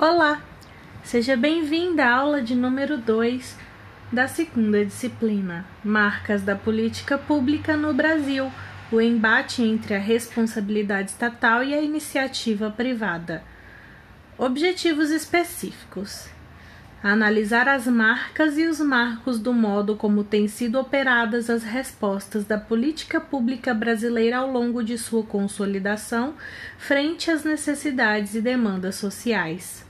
Olá, seja bem-vinda à aula de número 2 da segunda disciplina Marcas da Política Pública no Brasil o embate entre a responsabilidade estatal e a iniciativa privada. Objetivos específicos: analisar as marcas e os marcos do modo como têm sido operadas as respostas da política pública brasileira ao longo de sua consolidação frente às necessidades e demandas sociais.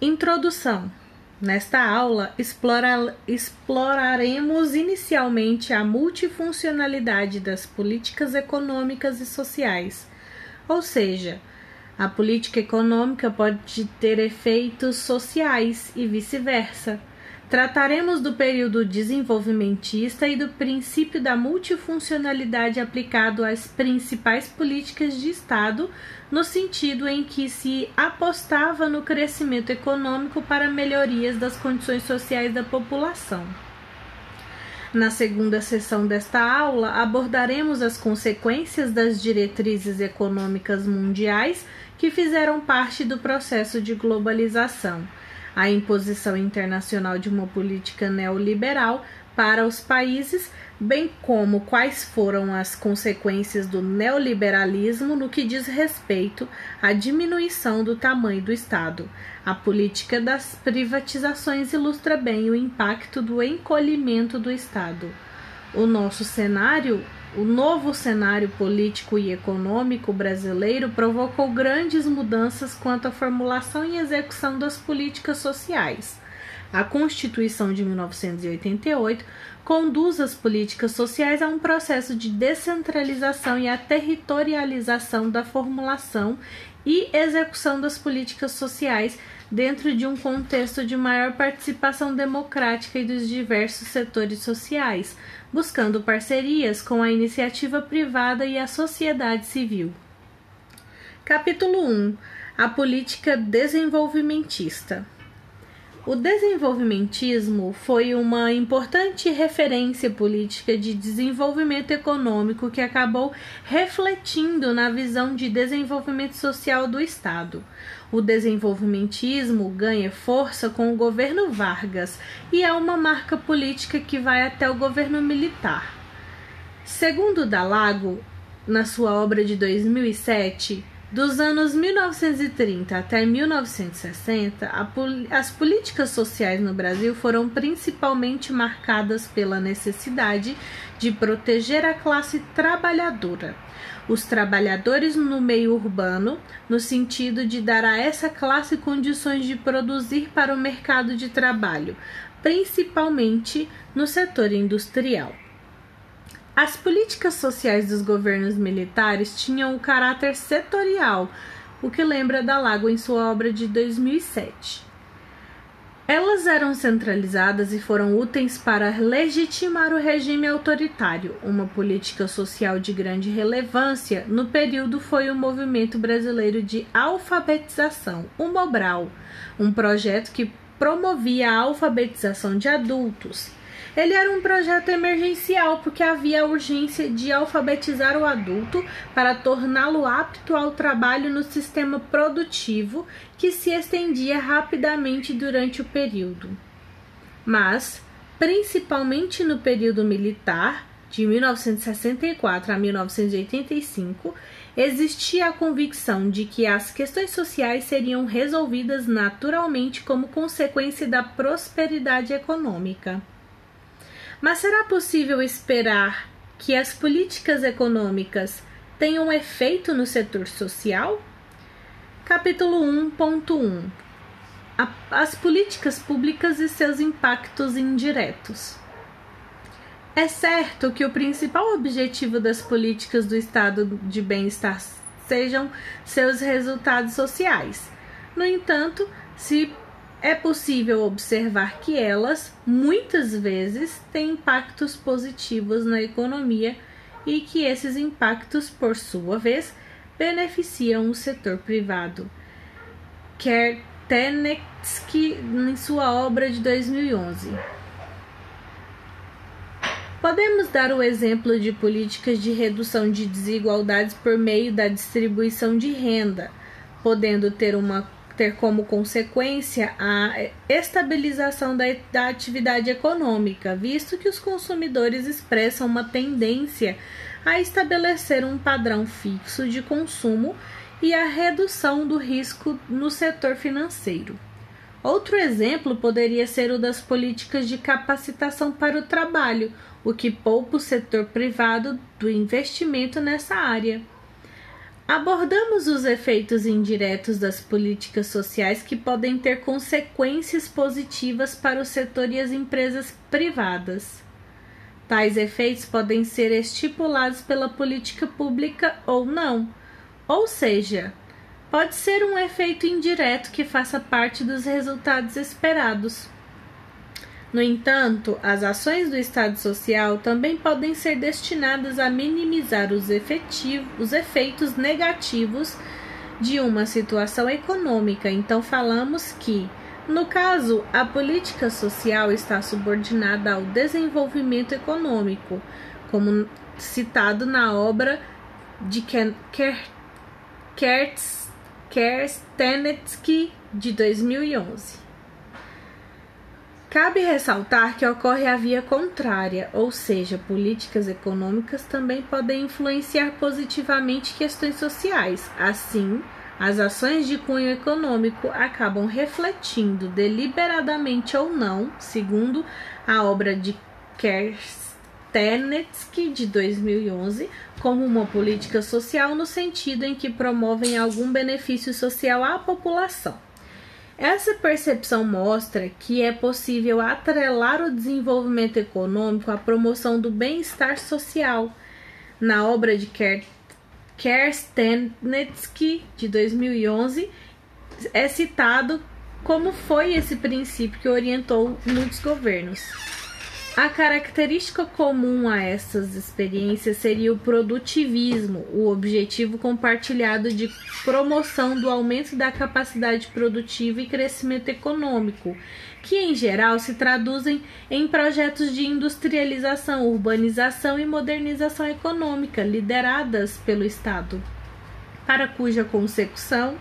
Introdução. Nesta aula, explora, exploraremos inicialmente a multifuncionalidade das políticas econômicas e sociais, ou seja, a política econômica pode ter efeitos sociais e vice-versa. Trataremos do período desenvolvimentista e do princípio da multifuncionalidade aplicado às principais políticas de Estado, no sentido em que se apostava no crescimento econômico para melhorias das condições sociais da população. Na segunda sessão desta aula, abordaremos as consequências das diretrizes econômicas mundiais que fizeram parte do processo de globalização a imposição internacional de uma política neoliberal para os países, bem como quais foram as consequências do neoliberalismo no que diz respeito à diminuição do tamanho do Estado. A política das privatizações ilustra bem o impacto do encolhimento do Estado. O nosso cenário o novo cenário político e econômico brasileiro provocou grandes mudanças quanto à formulação e execução das políticas sociais. A Constituição de 1988 conduz as políticas sociais a um processo de descentralização e a territorialização da formulação e execução das políticas sociais dentro de um contexto de maior participação democrática e dos diversos setores sociais, buscando parcerias com a iniciativa privada e a sociedade civil. Capítulo 1 A política desenvolvimentista. O desenvolvimentismo foi uma importante referência política de desenvolvimento econômico que acabou refletindo na visão de desenvolvimento social do Estado. O desenvolvimentismo ganha força com o governo Vargas e é uma marca política que vai até o governo militar. Segundo Dalago, na sua obra de 2007, dos anos 1930 até 1960, as políticas sociais no Brasil foram principalmente marcadas pela necessidade de proteger a classe trabalhadora, os trabalhadores no meio urbano, no sentido de dar a essa classe condições de produzir para o mercado de trabalho, principalmente no setor industrial. As políticas sociais dos governos militares tinham um caráter setorial, o que lembra da Lago em sua obra de 2007. Elas eram centralizadas e foram úteis para legitimar o regime autoritário. Uma política social de grande relevância no período foi o Movimento Brasileiro de Alfabetização, o Mobral, um projeto que promovia a alfabetização de adultos ele era um projeto emergencial porque havia a urgência de alfabetizar o adulto para torná-lo apto ao trabalho no sistema produtivo que se estendia rapidamente durante o período. Mas, principalmente no período militar, de 1964 a 1985, existia a convicção de que as questões sociais seriam resolvidas naturalmente como consequência da prosperidade econômica. Mas será possível esperar que as políticas econômicas tenham efeito no setor social? Capítulo 1.1 As políticas públicas e seus impactos indiretos. É certo que o principal objetivo das políticas do estado de bem-estar sejam seus resultados sociais. No entanto, se é possível observar que elas, muitas vezes, têm impactos positivos na economia e que esses impactos, por sua vez, beneficiam o setor privado. Kertenetsky, em sua obra de 2011. Podemos dar o exemplo de políticas de redução de desigualdades por meio da distribuição de renda, podendo ter uma ter como consequência a estabilização da, da atividade econômica, visto que os consumidores expressam uma tendência a estabelecer um padrão fixo de consumo e a redução do risco no setor financeiro. Outro exemplo poderia ser o das políticas de capacitação para o trabalho, o que poupa o setor privado do investimento nessa área. Abordamos os efeitos indiretos das políticas sociais que podem ter consequências positivas para o setor e as empresas privadas. Tais efeitos podem ser estipulados pela política pública ou não, ou seja, pode ser um efeito indireto que faça parte dos resultados esperados. No entanto, as ações do Estado Social também podem ser destinadas a minimizar os, os efeitos negativos de uma situação econômica. Então, falamos que, no caso, a política social está subordinada ao desenvolvimento econômico, como citado na obra de Kerstenetsky de 2011. Cabe ressaltar que ocorre a via contrária, ou seja, políticas econômicas também podem influenciar positivamente questões sociais. Assim, as ações de cunho econômico acabam refletindo deliberadamente ou não, segundo a obra de Kerstenetsky de 2011, como uma política social no sentido em que promovem algum benefício social à população. Essa percepção mostra que é possível atrelar o desenvolvimento econômico à promoção do bem-estar social. Na obra de Kerstenetsky, de 2011, é citado como foi esse princípio que orientou muitos governos. A característica comum a essas experiências seria o produtivismo, o objetivo compartilhado de promoção do aumento da capacidade produtiva e crescimento econômico, que em geral se traduzem em projetos de industrialização, urbanização e modernização econômica lideradas pelo Estado, para cuja consecução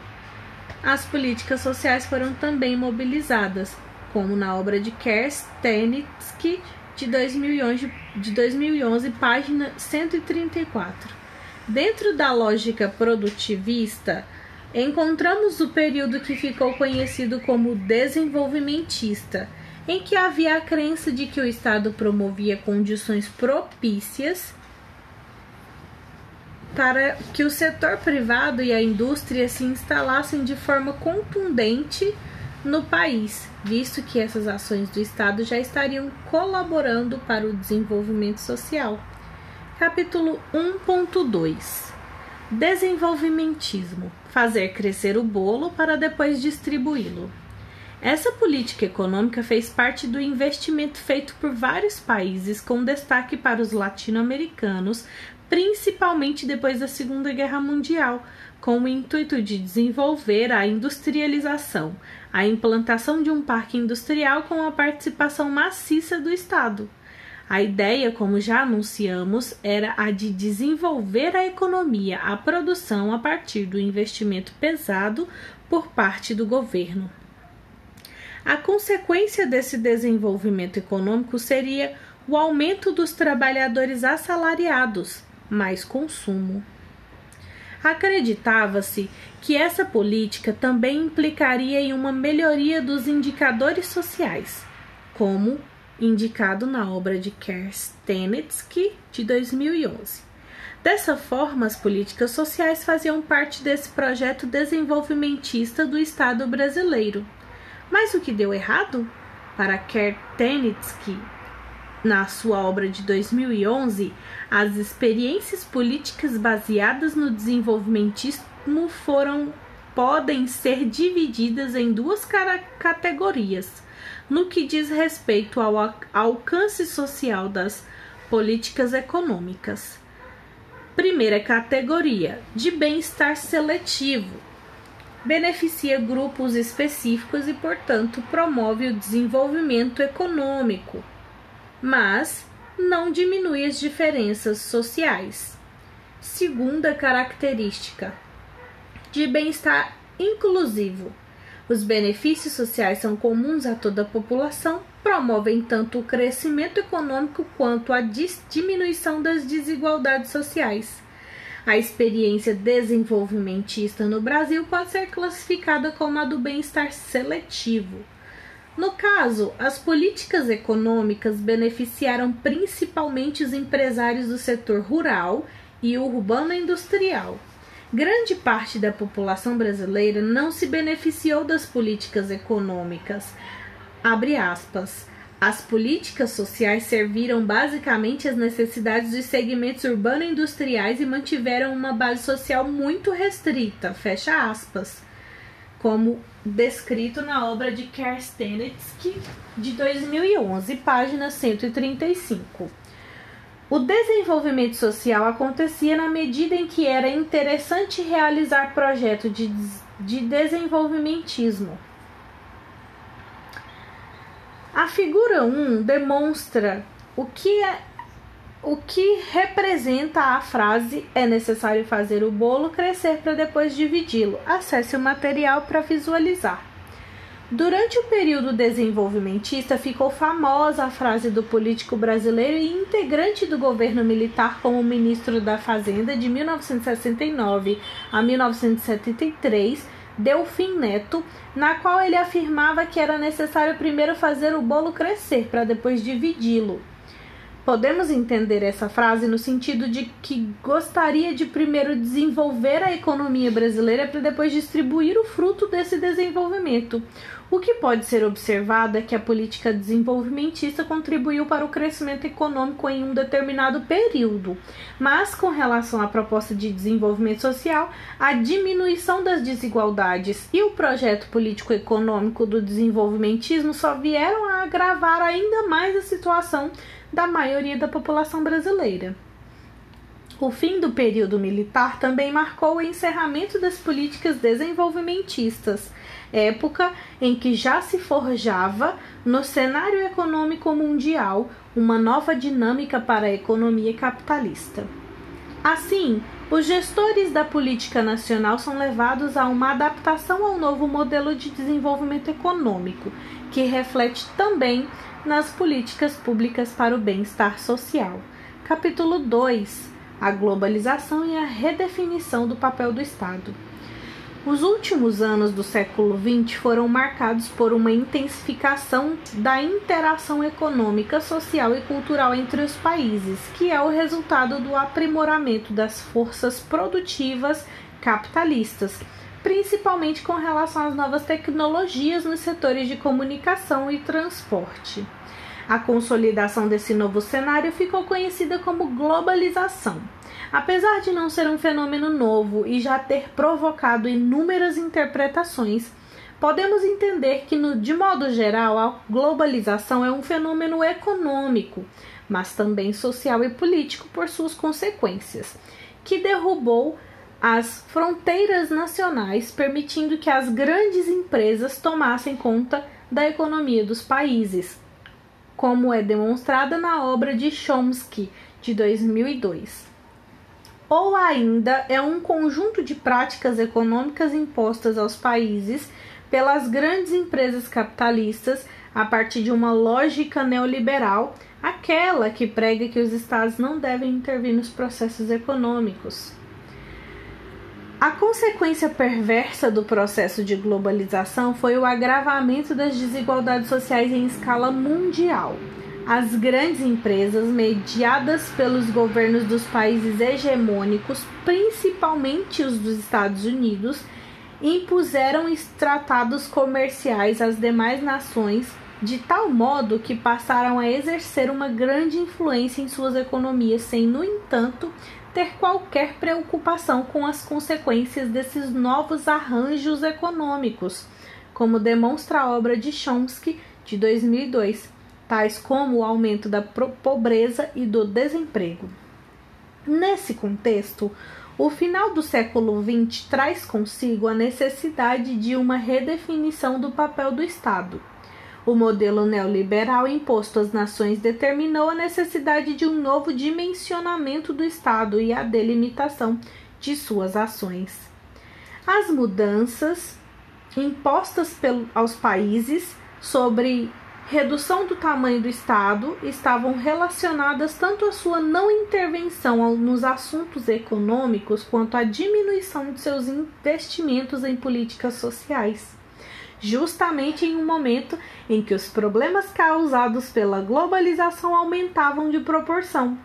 as políticas sociais foram também mobilizadas, como na obra de Kerstenitsky de 2011, de 2011, página 134. Dentro da lógica produtivista, encontramos o período que ficou conhecido como desenvolvimentista, em que havia a crença de que o Estado promovia condições propícias para que o setor privado e a indústria se instalassem de forma contundente no país, visto que essas ações do Estado já estariam colaborando para o desenvolvimento social. Capítulo 1.2 Desenvolvimentismo fazer crescer o bolo para depois distribuí-lo. Essa política econômica fez parte do investimento feito por vários países, com destaque para os latino-americanos, principalmente depois da Segunda Guerra Mundial, com o intuito de desenvolver a industrialização, a implantação de um parque industrial com a participação maciça do Estado. A ideia, como já anunciamos, era a de desenvolver a economia, a produção a partir do investimento pesado por parte do governo. A consequência desse desenvolvimento econômico seria o aumento dos trabalhadores assalariados, mais consumo. Acreditava-se que essa política também implicaria em uma melhoria dos indicadores sociais, como indicado na obra de Kerstenetsky de 2011. Dessa forma, as políticas sociais faziam parte desse projeto desenvolvimentista do Estado brasileiro. Mas o que deu errado? Para Kertenetsky, na sua obra de 2011, as experiências políticas baseadas no desenvolvimentismo foram podem ser divididas em duas categorias no que diz respeito ao alcance social das políticas econômicas. Primeira categoria: de bem-estar seletivo. Beneficia grupos específicos e, portanto, promove o desenvolvimento econômico mas não diminui as diferenças sociais. Segunda característica: de bem-estar inclusivo. Os benefícios sociais são comuns a toda a população, promovem tanto o crescimento econômico quanto a diminuição das desigualdades sociais. A experiência desenvolvimentista no Brasil pode ser classificada como a do bem-estar seletivo. No caso, as políticas econômicas beneficiaram principalmente os empresários do setor rural e urbano industrial. Grande parte da população brasileira não se beneficiou das políticas econômicas. As políticas sociais serviram basicamente às necessidades dos segmentos urbano-industriais e mantiveram uma base social muito restrita, fecha aspas, como descrito na obra de Kerstenetsky de 2011, página 135. O desenvolvimento social acontecia na medida em que era interessante realizar projetos de, de desenvolvimentismo. A figura 1 demonstra o que é o que representa a frase é necessário fazer o bolo crescer para depois dividi-lo. Acesse o material para visualizar. Durante o período desenvolvimentista, ficou famosa a frase do político brasileiro e integrante do governo militar como ministro da Fazenda de 1969 a 1973, Delfim Neto, na qual ele afirmava que era necessário primeiro fazer o bolo crescer para depois dividi-lo. Podemos entender essa frase no sentido de que gostaria de primeiro desenvolver a economia brasileira para depois distribuir o fruto desse desenvolvimento. O que pode ser observado é que a política desenvolvimentista contribuiu para o crescimento econômico em um determinado período, mas com relação à proposta de desenvolvimento social, a diminuição das desigualdades e o projeto político-econômico do desenvolvimentismo só vieram a agravar ainda mais a situação da maioria da população brasileira. O fim do período militar também marcou o encerramento das políticas desenvolvimentistas, época em que já se forjava no cenário econômico mundial uma nova dinâmica para a economia capitalista. Assim, os gestores da política nacional são levados a uma adaptação ao novo modelo de desenvolvimento econômico, que reflete também nas políticas públicas para o bem-estar social. Capítulo 2: A globalização e a redefinição do papel do Estado. Os últimos anos do século XX foram marcados por uma intensificação da interação econômica, social e cultural entre os países, que é o resultado do aprimoramento das forças produtivas capitalistas principalmente com relação às novas tecnologias nos setores de comunicação e transporte. A consolidação desse novo cenário ficou conhecida como globalização. Apesar de não ser um fenômeno novo e já ter provocado inúmeras interpretações, podemos entender que, no, de modo geral, a globalização é um fenômeno econômico, mas também social e político por suas consequências, que derrubou as fronteiras nacionais, permitindo que as grandes empresas tomassem conta da economia dos países, como é demonstrada na obra de Chomsky de 2002. Ou ainda é um conjunto de práticas econômicas impostas aos países pelas grandes empresas capitalistas a partir de uma lógica neoliberal, aquela que prega que os estados não devem intervir nos processos econômicos. A consequência perversa do processo de globalização foi o agravamento das desigualdades sociais em escala mundial. As grandes empresas, mediadas pelos governos dos países hegemônicos, principalmente os dos Estados Unidos, impuseram tratados comerciais às demais nações de tal modo que passaram a exercer uma grande influência em suas economias, sem, no entanto, ter qualquer preocupação com as consequências desses novos arranjos econômicos, como demonstra a obra de Chomsky de 2002, tais como o aumento da pobreza e do desemprego. Nesse contexto, o final do século XX traz consigo a necessidade de uma redefinição do papel do Estado o modelo neoliberal imposto às nações determinou a necessidade de um novo dimensionamento do Estado e a delimitação de suas ações. As mudanças impostas aos países sobre redução do tamanho do Estado estavam relacionadas tanto à sua não intervenção nos assuntos econômicos quanto à diminuição de seus investimentos em políticas sociais. Justamente em um momento em que os problemas causados pela globalização aumentavam de proporção.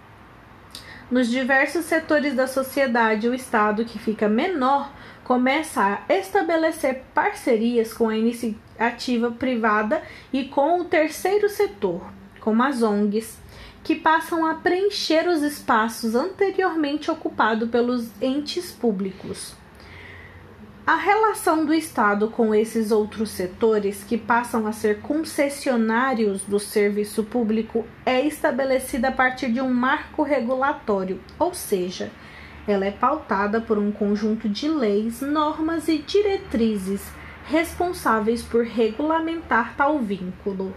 Nos diversos setores da sociedade, o Estado, que fica menor, começa a estabelecer parcerias com a iniciativa privada e com o terceiro setor, como as ONGs, que passam a preencher os espaços anteriormente ocupados pelos entes públicos. A relação do Estado com esses outros setores, que passam a ser concessionários do serviço público, é estabelecida a partir de um marco regulatório, ou seja, ela é pautada por um conjunto de leis, normas e diretrizes responsáveis por regulamentar tal vínculo.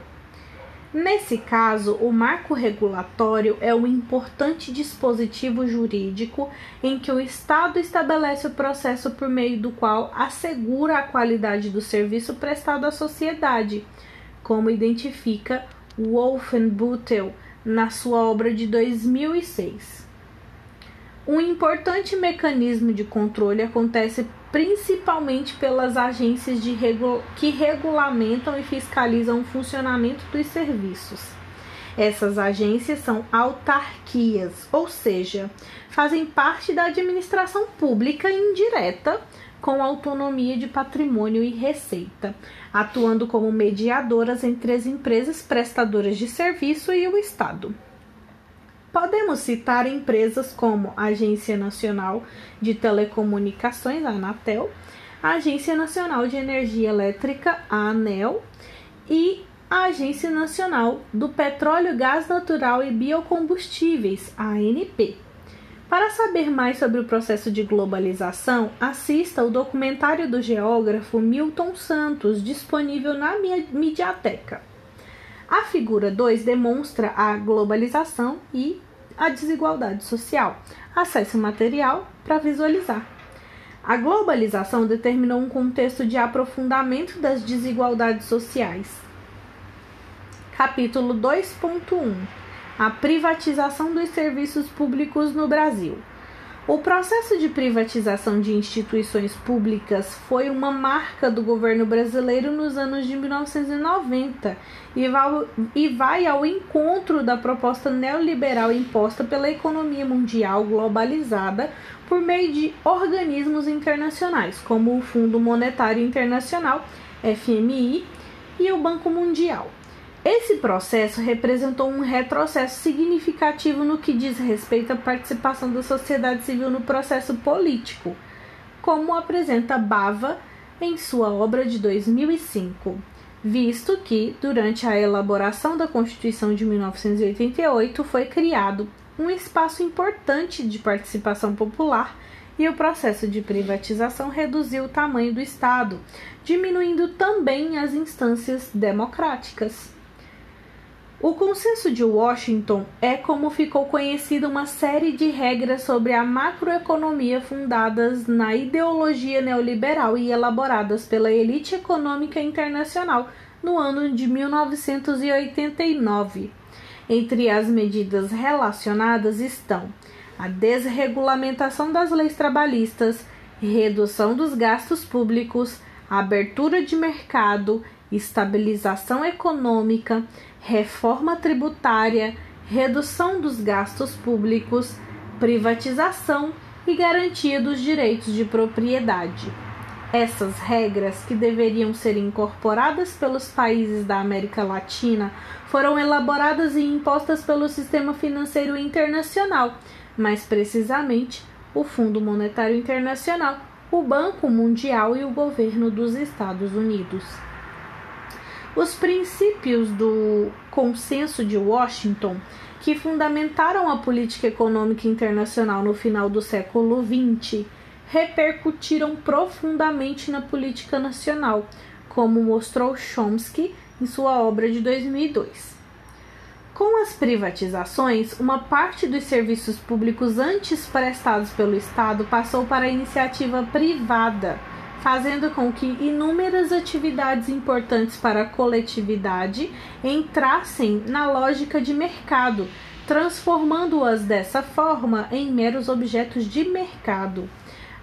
Nesse caso, o marco regulatório é um importante dispositivo jurídico em que o Estado estabelece o processo por meio do qual assegura a qualidade do serviço prestado à sociedade, como identifica Wolfenbüttel na sua obra de 2006. Um importante mecanismo de controle acontece principalmente pelas agências regu que regulamentam e fiscalizam o funcionamento dos serviços. Essas agências são autarquias, ou seja, fazem parte da administração pública indireta com autonomia de patrimônio e receita, atuando como mediadoras entre as empresas prestadoras de serviço e o Estado. Podemos citar empresas como a Agência Nacional de Telecomunicações, a Anatel, a Agência Nacional de Energia Elétrica, a ANEL, e a Agência Nacional do Petróleo, Gás Natural e Biocombustíveis, a ANP. Para saber mais sobre o processo de globalização, assista o documentário do geógrafo Milton Santos, disponível na Mediateca. A figura 2 demonstra a globalização e a desigualdade social. Acesse o material para visualizar. A globalização determinou um contexto de aprofundamento das desigualdades sociais. Capítulo 2.1 A privatização dos serviços públicos no Brasil. O processo de privatização de instituições públicas foi uma marca do governo brasileiro nos anos de 1990 e vai ao encontro da proposta neoliberal imposta pela economia mundial globalizada por meio de organismos internacionais, como o Fundo Monetário Internacional, FMI, e o Banco Mundial. Esse processo representou um retrocesso significativo no que diz respeito à participação da sociedade civil no processo político, como apresenta Bava em sua obra de 2005, visto que, durante a elaboração da Constituição de 1988, foi criado um espaço importante de participação popular e o processo de privatização reduziu o tamanho do Estado, diminuindo também as instâncias democráticas. O Consenso de Washington é como ficou conhecida uma série de regras sobre a macroeconomia fundadas na ideologia neoliberal e elaboradas pela elite econômica internacional no ano de 1989. Entre as medidas relacionadas estão a desregulamentação das leis trabalhistas, redução dos gastos públicos, abertura de mercado, estabilização econômica, reforma tributária, redução dos gastos públicos, privatização e garantia dos direitos de propriedade. Essas regras, que deveriam ser incorporadas pelos países da América Latina, foram elaboradas e impostas pelo sistema financeiro internacional, mais precisamente o Fundo Monetário Internacional, o Banco Mundial e o governo dos Estados Unidos. Os princípios do Consenso de Washington, que fundamentaram a política econômica internacional no final do século XX, repercutiram profundamente na política nacional, como mostrou Chomsky em sua obra de 2002. Com as privatizações, uma parte dos serviços públicos antes prestados pelo Estado passou para a iniciativa privada fazendo com que inúmeras atividades importantes para a coletividade entrassem na lógica de mercado, transformando-as dessa forma em meros objetos de mercado.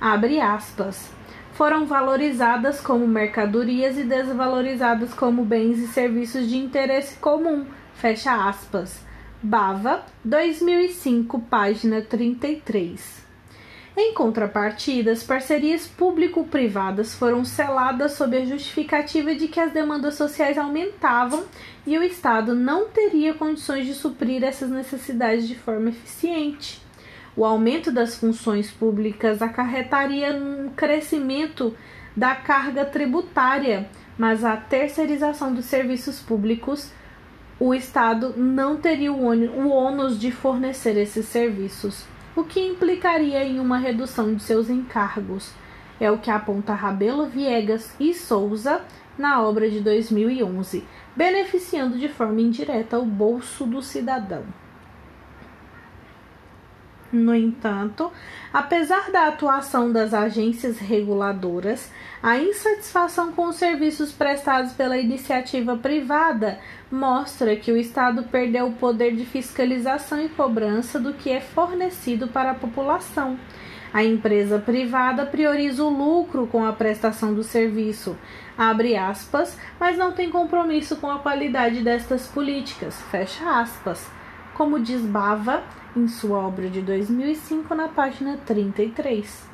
Abre aspas. Foram valorizadas como mercadorias e desvalorizadas como bens e serviços de interesse comum. Fecha aspas. Bava, 2005, página 33. Em contrapartida, as parcerias público-privadas foram seladas sob a justificativa de que as demandas sociais aumentavam e o Estado não teria condições de suprir essas necessidades de forma eficiente. O aumento das funções públicas acarretaria um crescimento da carga tributária, mas a terceirização dos serviços públicos, o Estado não teria o ônus de fornecer esses serviços o que implicaria em uma redução de seus encargos. É o que aponta Rabelo Viegas e Souza na obra de 2011, beneficiando de forma indireta o bolso do cidadão. No entanto, apesar da atuação das agências reguladoras, a insatisfação com os serviços prestados pela iniciativa privada mostra que o Estado perdeu o poder de fiscalização e cobrança do que é fornecido para a população. A empresa privada prioriza o lucro com a prestação do serviço, abre aspas, mas não tem compromisso com a qualidade destas políticas, fecha aspas, como diz Bava em sua obra de 2005 na página 33.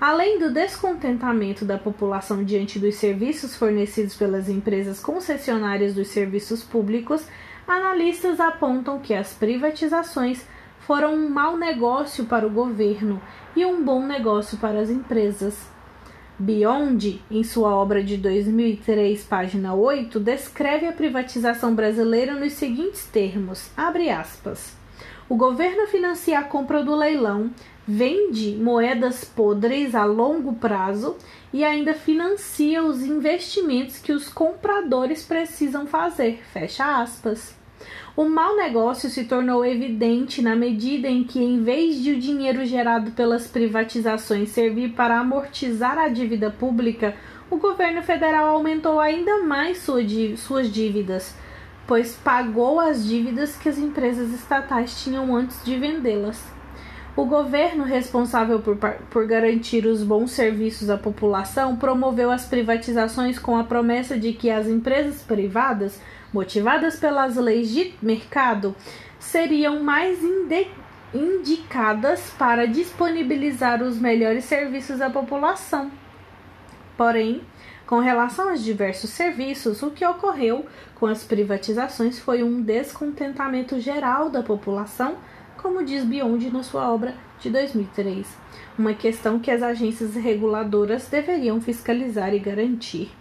Além do descontentamento da população diante dos serviços fornecidos pelas empresas concessionárias dos serviços públicos, analistas apontam que as privatizações foram um mau negócio para o governo e um bom negócio para as empresas. Beyond, em sua obra de 2003, página 8, descreve a privatização brasileira nos seguintes termos: abre aspas. O governo financia a compra do leilão, vende moedas podres a longo prazo e ainda financia os investimentos que os compradores precisam fazer. Fecha aspas. O mau negócio se tornou evidente na medida em que, em vez de o dinheiro gerado pelas privatizações servir para amortizar a dívida pública, o governo federal aumentou ainda mais suas dívidas, pois pagou as dívidas que as empresas estatais tinham antes de vendê-las. O governo responsável por, por garantir os bons serviços à população promoveu as privatizações com a promessa de que as empresas privadas, motivadas pelas leis de mercado, seriam mais indicadas para disponibilizar os melhores serviços à população. Porém, com relação aos diversos serviços, o que ocorreu com as privatizações foi um descontentamento geral da população, como diz Biondi na sua obra de 2003, uma questão que as agências reguladoras deveriam fiscalizar e garantir.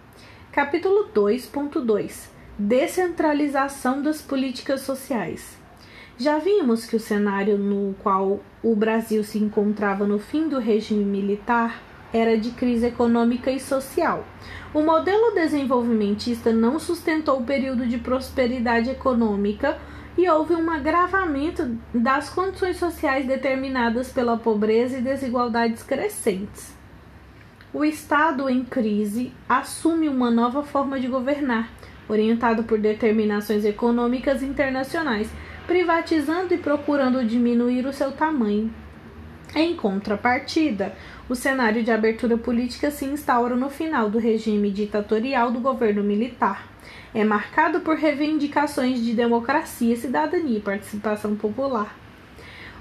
Capítulo 2.2 Descentralização das políticas sociais. Já vimos que o cenário no qual o Brasil se encontrava no fim do regime militar era de crise econômica e social. O modelo desenvolvimentista não sustentou o período de prosperidade econômica e houve um agravamento das condições sociais determinadas pela pobreza e desigualdades crescentes. O Estado em crise assume uma nova forma de governar, orientado por determinações econômicas internacionais, privatizando e procurando diminuir o seu tamanho. Em contrapartida, o cenário de abertura política se instaura no final do regime ditatorial do governo militar. É marcado por reivindicações de democracia, cidadania e participação popular.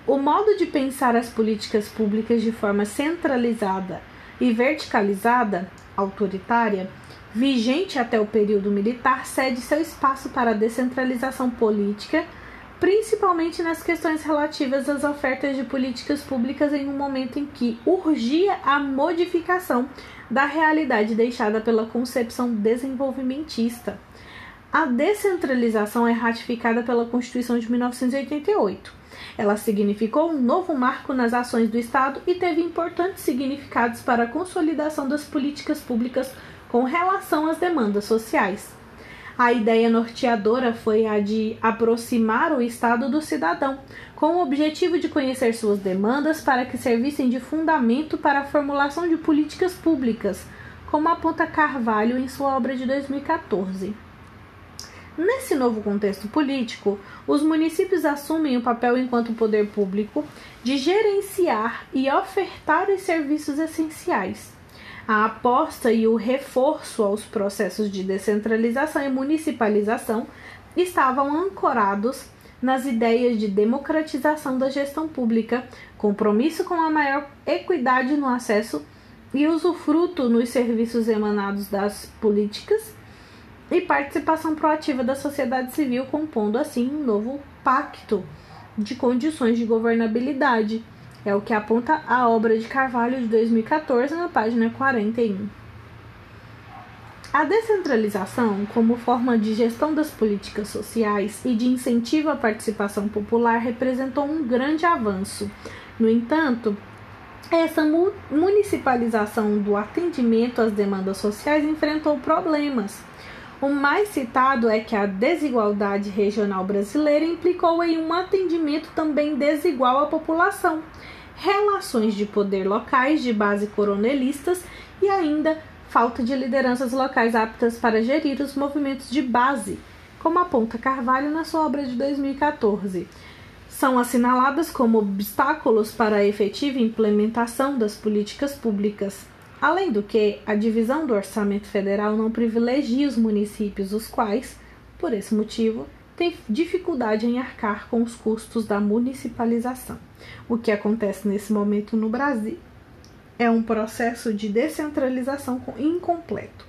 O modo de pensar as políticas públicas de forma centralizada e verticalizada, autoritária, vigente até o período militar, cede seu espaço para a descentralização política principalmente nas questões relativas às ofertas de políticas públicas em um momento em que urgia a modificação da realidade deixada pela concepção desenvolvimentista. A descentralização é ratificada pela Constituição de 1988. Ela significou um novo marco nas ações do Estado e teve importantes significados para a consolidação das políticas públicas com relação às demandas sociais. A ideia norteadora foi a de aproximar o Estado do cidadão, com o objetivo de conhecer suas demandas para que servissem de fundamento para a formulação de políticas públicas, como aponta Carvalho em sua obra de 2014. Nesse novo contexto político, os municípios assumem o papel enquanto poder público de gerenciar e ofertar os serviços essenciais. A aposta e o reforço aos processos de descentralização e municipalização estavam ancorados nas ideias de democratização da gestão pública, compromisso com a maior equidade no acesso e usufruto nos serviços emanados das políticas e participação proativa da sociedade civil, compondo assim um novo pacto de condições de governabilidade. É o que aponta a obra de Carvalho de 2014 na página 41. A descentralização, como forma de gestão das políticas sociais e de incentivo à participação popular, representou um grande avanço. No entanto, essa municipalização do atendimento às demandas sociais enfrentou problemas o mais citado é que a desigualdade regional brasileira implicou em um atendimento também desigual à população, relações de poder locais de base coronelistas e ainda falta de lideranças locais aptas para gerir os movimentos de base, como aponta Carvalho na sua obra de 2014. São assinaladas como obstáculos para a efetiva implementação das políticas públicas. Além do que, a divisão do orçamento federal não privilegia os municípios, os quais, por esse motivo, têm dificuldade em arcar com os custos da municipalização. O que acontece nesse momento no Brasil é um processo de descentralização incompleto.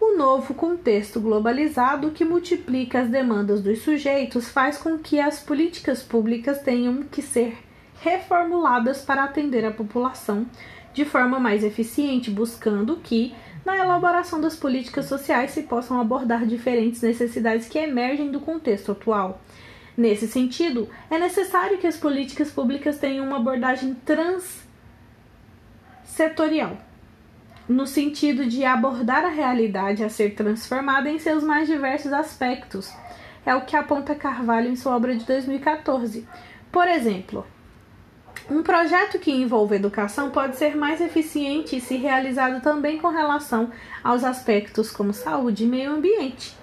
O novo contexto globalizado que multiplica as demandas dos sujeitos faz com que as políticas públicas tenham que ser reformuladas para atender a população de forma mais eficiente, buscando que, na elaboração das políticas sociais, se possam abordar diferentes necessidades que emergem do contexto atual. Nesse sentido, é necessário que as políticas públicas tenham uma abordagem transsetorial, no sentido de abordar a realidade a ser transformada em seus mais diversos aspectos. É o que aponta Carvalho em sua obra de 2014. Por exemplo, um projeto que envolva educação pode ser mais eficiente se realizado também com relação aos aspectos como saúde e meio ambiente.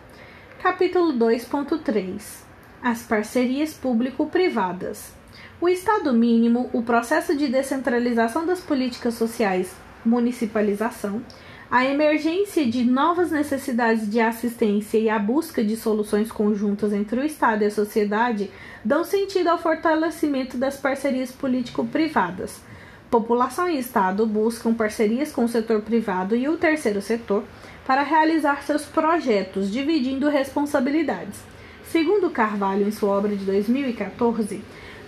Capítulo 2.3 As parcerias público-privadas. O Estado mínimo, o processo de descentralização das políticas sociais, municipalização, a emergência de novas necessidades de assistência e a busca de soluções conjuntas entre o Estado e a sociedade dão sentido ao fortalecimento das parcerias político-privadas. População e Estado buscam parcerias com o setor privado e o terceiro setor para realizar seus projetos, dividindo responsabilidades. Segundo Carvalho, em sua obra de 2014,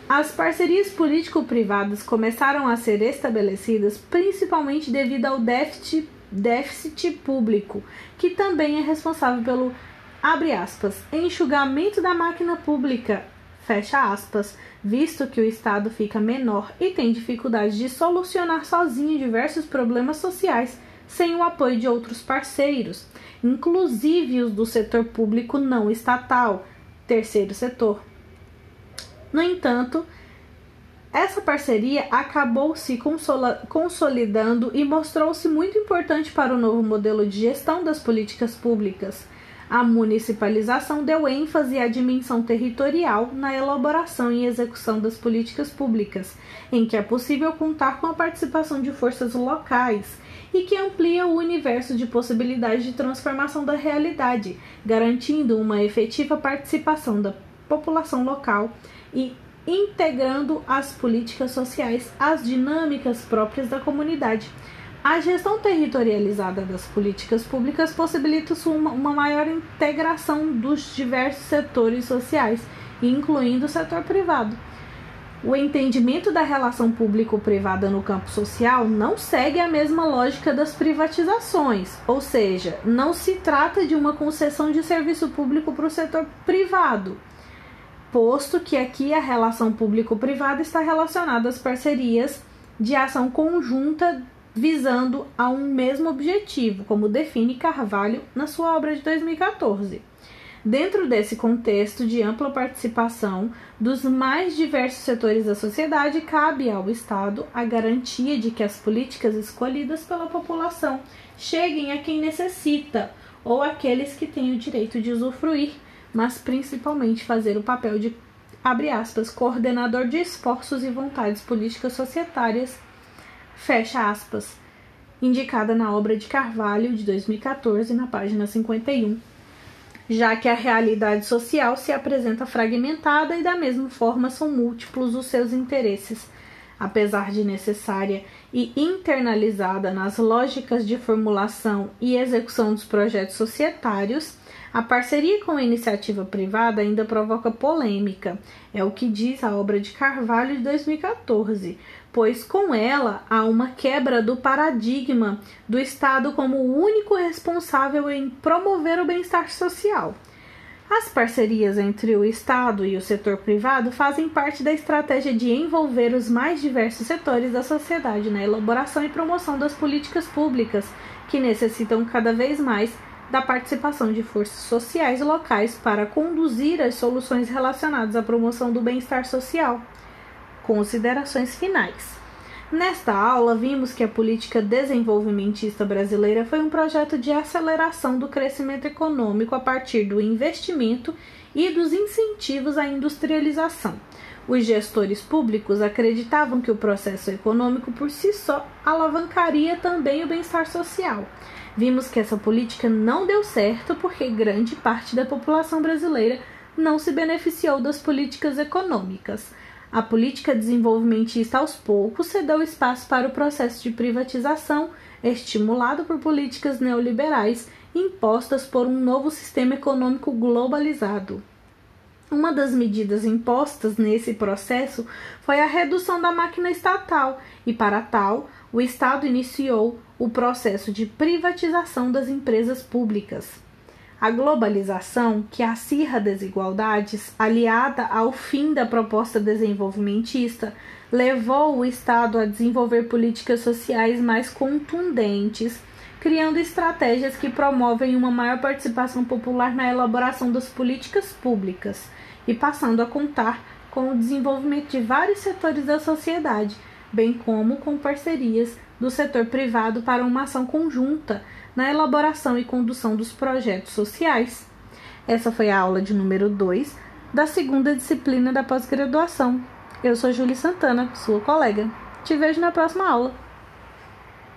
as parcerias político-privadas começaram a ser estabelecidas principalmente devido ao déficit déficit público, que também é responsável pelo abre aspas, enxugamento da máquina pública, fecha aspas, visto que o Estado fica menor e tem dificuldade de solucionar sozinho diversos problemas sociais sem o apoio de outros parceiros, inclusive os do setor público não estatal, terceiro setor. No entanto, essa parceria acabou se consolidando e mostrou-se muito importante para o novo modelo de gestão das políticas públicas. A municipalização deu ênfase à dimensão territorial na elaboração e execução das políticas públicas, em que é possível contar com a participação de forças locais e que amplia o universo de possibilidades de transformação da realidade, garantindo uma efetiva participação da população local e integrando as políticas sociais às dinâmicas próprias da comunidade. A gestão territorializada das políticas públicas possibilita uma maior integração dos diversos setores sociais, incluindo o setor privado. O entendimento da relação público-privada no campo social não segue a mesma lógica das privatizações, ou seja, não se trata de uma concessão de serviço público para o setor privado, posto que aqui a relação público-privada está relacionada às parcerias de ação conjunta visando a um mesmo objetivo, como define Carvalho na sua obra de 2014. Dentro desse contexto de ampla participação dos mais diversos setores da sociedade, cabe ao Estado a garantia de que as políticas escolhidas pela população cheguem a quem necessita ou aqueles que têm o direito de usufruir, mas principalmente fazer o papel de, abre aspas, coordenador de esforços e vontades políticas societárias, fecha aspas, indicada na obra de Carvalho de 2014, na página 51 já que a realidade social se apresenta fragmentada e, da mesma forma, são múltiplos os seus interesses. Apesar de necessária e internalizada nas lógicas de formulação e execução dos projetos societários, a parceria com a iniciativa privada ainda provoca polêmica, é o que diz a obra de Carvalho de 2014, pois com ela há uma quebra do paradigma do Estado como o único responsável em promover o bem-estar social. As parcerias entre o Estado e o setor privado fazem parte da estratégia de envolver os mais diversos setores da sociedade na elaboração e promoção das políticas públicas, que necessitam cada vez mais da participação de forças sociais locais para conduzir as soluções relacionadas à promoção do bem-estar social. Considerações finais. Nesta aula, vimos que a política desenvolvimentista brasileira foi um projeto de aceleração do crescimento econômico a partir do investimento e dos incentivos à industrialização. Os gestores públicos acreditavam que o processo econômico por si só alavancaria também o bem-estar social. Vimos que essa política não deu certo porque grande parte da população brasileira não se beneficiou das políticas econômicas. A política desenvolvimentista aos poucos cedeu espaço para o processo de privatização, estimulado por políticas neoliberais impostas por um novo sistema econômico globalizado. Uma das medidas impostas nesse processo foi a redução da máquina estatal, e para tal, o Estado iniciou o processo de privatização das empresas públicas. A globalização, que acirra desigualdades, aliada ao fim da proposta desenvolvimentista, levou o Estado a desenvolver políticas sociais mais contundentes, criando estratégias que promovem uma maior participação popular na elaboração das políticas públicas e passando a contar com o desenvolvimento de vários setores da sociedade, bem como com parcerias do setor privado para uma ação conjunta na elaboração e condução dos projetos sociais. Essa foi a aula de número 2 da segunda disciplina da pós-graduação. Eu sou Júlia Santana, sua colega. Te vejo na próxima aula.